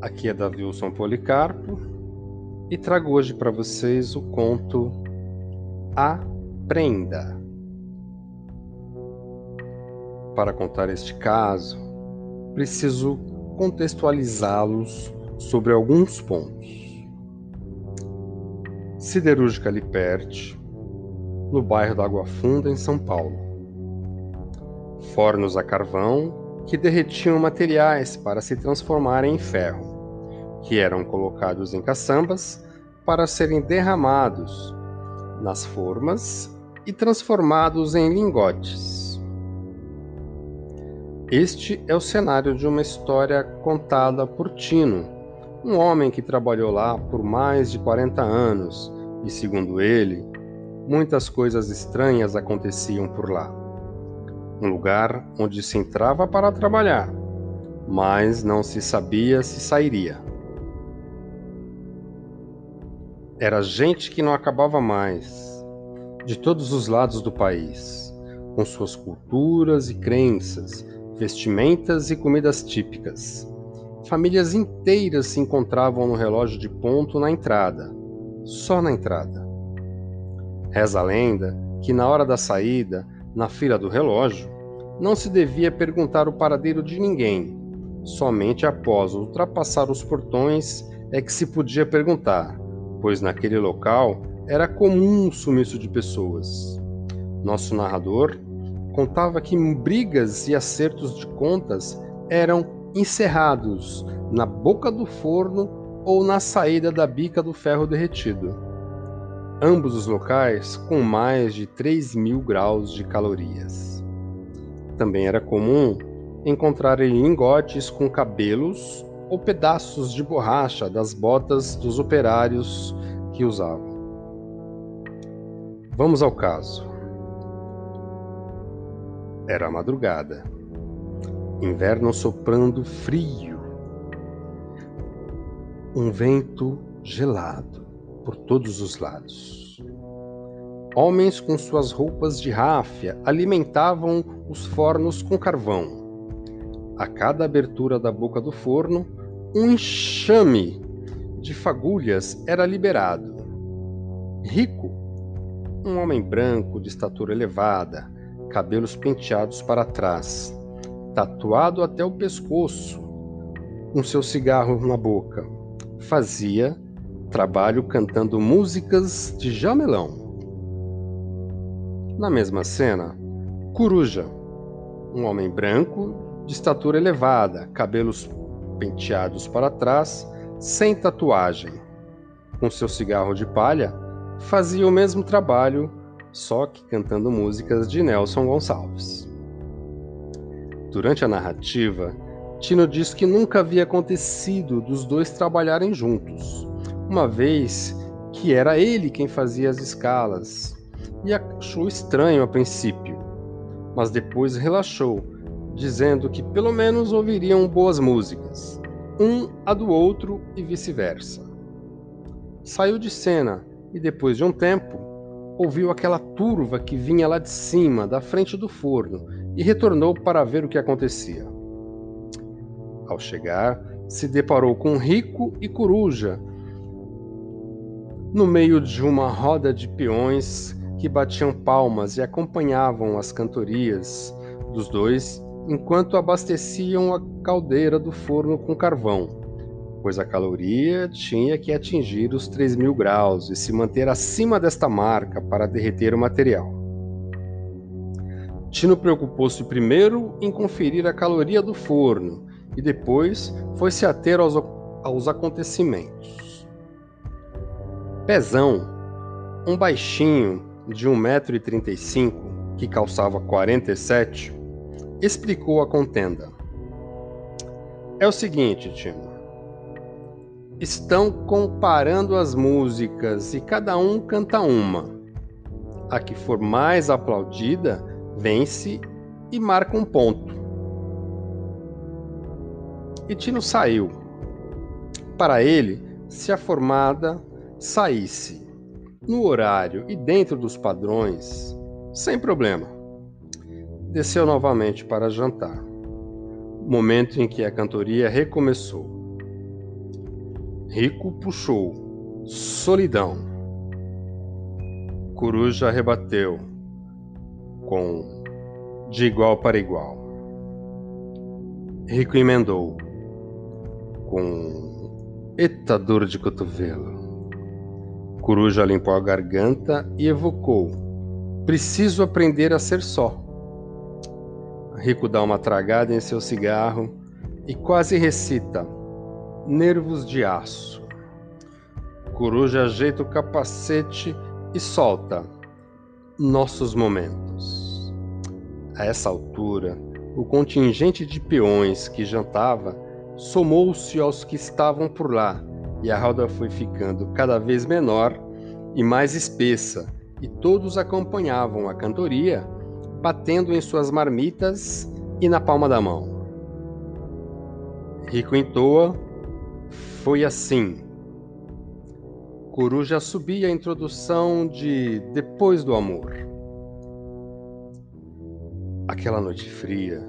Aqui é Davi Wilson Policarpo e trago hoje para vocês o conto Aprenda. Para contar este caso, preciso contextualizá-los sobre alguns pontos. Siderúrgica Liperti, no bairro da Água Funda, em São Paulo. Fornos a carvão que derretiam materiais para se transformarem em ferro, que eram colocados em caçambas para serem derramados nas formas e transformados em lingotes. Este é o cenário de uma história contada por Tino, um homem que trabalhou lá por mais de 40 anos e, segundo ele, muitas coisas estranhas aconteciam por lá. Um lugar onde se entrava para trabalhar, mas não se sabia se sairia. Era gente que não acabava mais, de todos os lados do país, com suas culturas e crenças, vestimentas e comidas típicas. Famílias inteiras se encontravam no relógio de ponto na entrada, só na entrada. Reza a lenda que na hora da saída, na fila do relógio, não se devia perguntar o paradeiro de ninguém. Somente após ultrapassar os portões é que se podia perguntar, pois naquele local era comum o sumiço de pessoas. Nosso narrador contava que brigas e acertos de contas eram encerrados na boca do forno ou na saída da bica do ferro derretido. Ambos os locais com mais de 3 mil graus de calorias. Também era comum encontrar lingotes com cabelos ou pedaços de borracha das botas dos operários que usavam. Vamos ao caso. Era madrugada. Inverno soprando frio. Um vento gelado por todos os lados. Homens com suas roupas de ráfia alimentavam os fornos com carvão. A cada abertura da boca do forno, um enxame de fagulhas era liberado. Rico, um homem branco de estatura elevada, cabelos penteados para trás, tatuado até o pescoço, com seu cigarro na boca, fazia trabalho cantando músicas de jamelão. Na mesma cena, Coruja, um homem branco de estatura elevada, cabelos penteados para trás, sem tatuagem. Com seu cigarro de palha, fazia o mesmo trabalho, só que cantando músicas de Nelson Gonçalves. Durante a narrativa, Tino diz que nunca havia acontecido dos dois trabalharem juntos, uma vez que era ele quem fazia as escalas, e achou estranho a princípio, mas depois relaxou dizendo que pelo menos ouviriam boas músicas, um a do outro e vice-versa. Saiu de cena e depois de um tempo ouviu aquela turva que vinha lá de cima, da frente do forno, e retornou para ver o que acontecia. Ao chegar, se deparou com Rico e Coruja no meio de uma roda de peões que batiam palmas e acompanhavam as cantorias dos dois enquanto abasteciam a caldeira do forno com carvão, pois a caloria tinha que atingir os 3 mil graus e se manter acima desta marca para derreter o material. Tino preocupou-se primeiro em conferir a caloria do forno e depois foi se ater aos, aos acontecimentos. Pezão, um baixinho de 1,35m que calçava 47, explicou a contenda. É o seguinte, Timo. Estão comparando as músicas e cada um canta uma. A que for mais aplaudida vence e marca um ponto. E Tino saiu. Para ele, se a formada saísse no horário e dentro dos padrões, sem problema desceu novamente para jantar. momento em que a cantoria recomeçou. Rico puxou, solidão. Coruja rebateu, com de igual para igual. Rico emendou, com eita dor de cotovelo. Coruja limpou a garganta e evocou: Preciso aprender a ser só. Rico dá uma tragada em seu cigarro e quase recita: Nervos de aço. Coruja ajeita o capacete e solta: Nossos momentos. A essa altura, o contingente de peões que jantava somou-se aos que estavam por lá, e a roda foi ficando cada vez menor e mais espessa, e todos acompanhavam a cantoria batendo em suas marmitas e na palma da mão. Rico em toa, foi assim. Coruja subia a introdução de Depois do Amor. Aquela noite fria,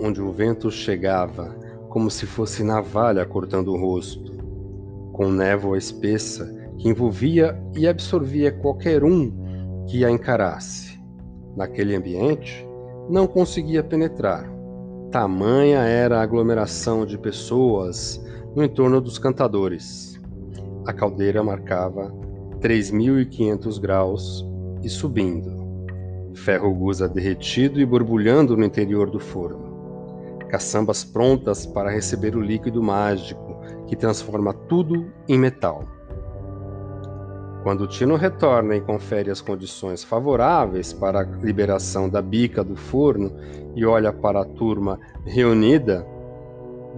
onde o vento chegava como se fosse navalha cortando o rosto, com névoa espessa que envolvia e absorvia qualquer um que a encarasse naquele ambiente, não conseguia penetrar. Tamanha era a aglomeração de pessoas no entorno dos cantadores. A caldeira marcava 3.500 graus e subindo. Ferro gusa derretido e borbulhando no interior do forno. Caçambas prontas para receber o líquido mágico que transforma tudo em metal. Quando Tino retorna e confere as condições favoráveis para a liberação da bica do forno e olha para a turma reunida,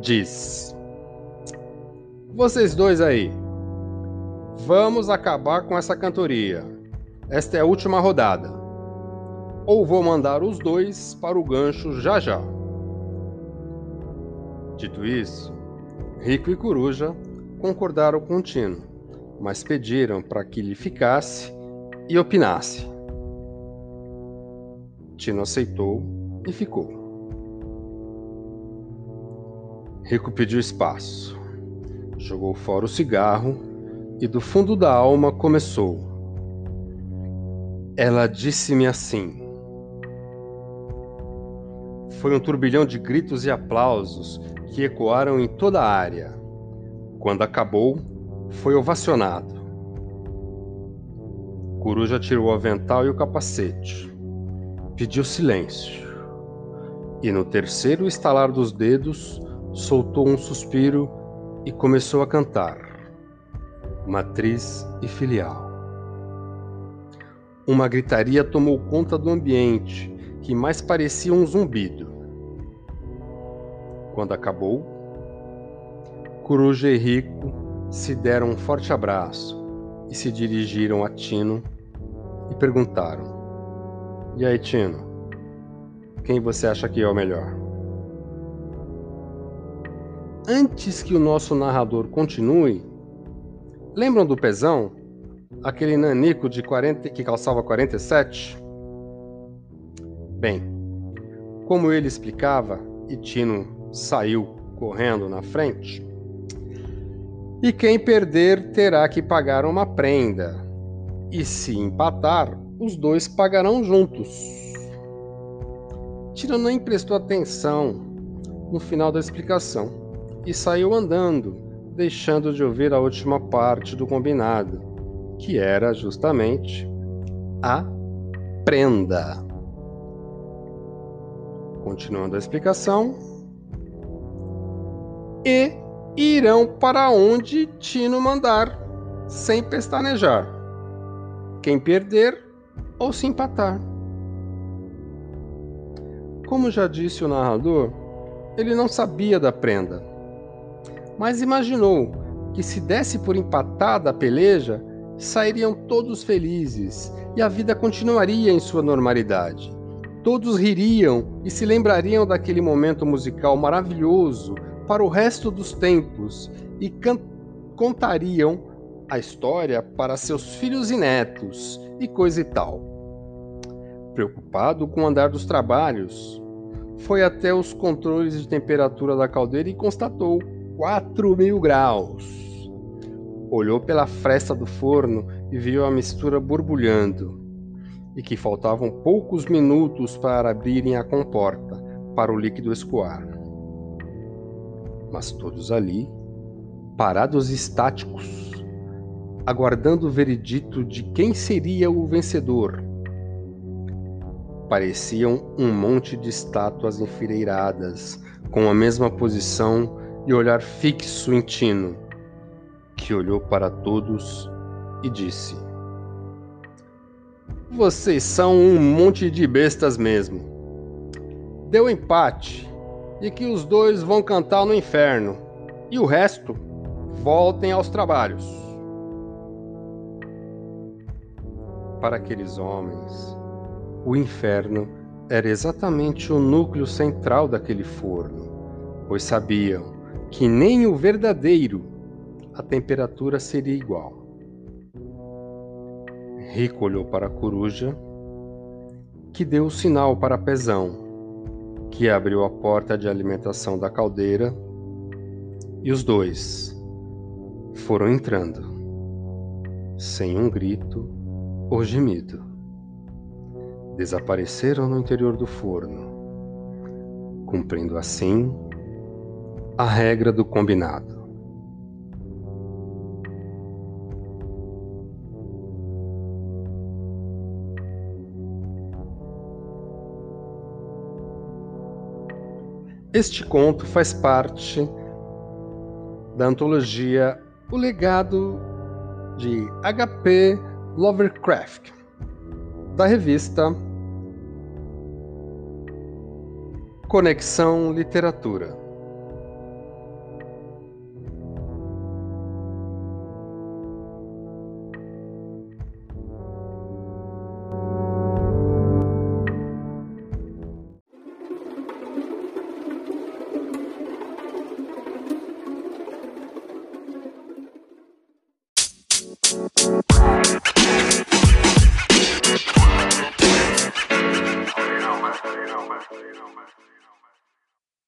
diz: Vocês dois aí, vamos acabar com essa cantoria. Esta é a última rodada. Ou vou mandar os dois para o gancho já já. Dito isso, Rico e Coruja concordaram com Tino mas pediram para que lhe ficasse e opinasse. Tino aceitou e ficou. Rico pediu espaço, jogou fora o cigarro e do fundo da alma começou. Ela disse-me assim. Foi um turbilhão de gritos e aplausos que ecoaram em toda a área. Quando acabou, foi ovacionado. Coruja tirou o avental e o capacete. Pediu silêncio. E no terceiro estalar dos dedos, soltou um suspiro e começou a cantar. Matriz e filial. Uma gritaria tomou conta do ambiente, que mais parecia um zumbido. Quando acabou, Coruja e Rico se deram um forte abraço e se dirigiram a Tino e perguntaram: E aí, Tino, quem você acha que é o melhor? Antes que o nosso narrador continue, lembram do Pezão? Aquele nanico de 40 que calçava 47? Bem, como ele explicava, e Tino saiu correndo na frente, e quem perder terá que pagar uma prenda. E se empatar, os dois pagarão juntos. Tira nem prestou atenção no final da explicação e saiu andando, deixando de ouvir a última parte do combinado, que era justamente a prenda. Continuando a explicação. E irão para onde Tino mandar, sem pestanejar. Quem perder ou se empatar. Como já disse o narrador, ele não sabia da prenda, mas imaginou que se desse por empatada a peleja, sairiam todos felizes e a vida continuaria em sua normalidade. Todos ririam e se lembrariam daquele momento musical maravilhoso para o resto dos tempos e contariam a história para seus filhos e netos e coisa e tal. Preocupado com o andar dos trabalhos, foi até os controles de temperatura da caldeira e constatou 4 mil graus. Olhou pela fresta do forno e viu a mistura borbulhando, e que faltavam poucos minutos para abrirem a comporta para o líquido escoar. Mas todos ali, parados estáticos, aguardando o veredito de quem seria o vencedor. Pareciam um monte de estátuas enfileiradas, com a mesma posição e olhar fixo em Tino, que olhou para todos e disse: Vocês são um monte de bestas mesmo. Deu empate e que os dois vão cantar no inferno, e o resto voltem aos trabalhos. Para aqueles homens, o inferno era exatamente o núcleo central daquele forno, pois sabiam que nem o verdadeiro a temperatura seria igual. Rico olhou para a coruja, que deu o sinal para Pezão, que abriu a porta de alimentação da caldeira, e os dois foram entrando, sem um grito ou gemido. Desapareceram no interior do forno, cumprindo assim a regra do combinado. Este conto faz parte da antologia O Legado de H.P. Lovecraft, da revista Conexão Literatura.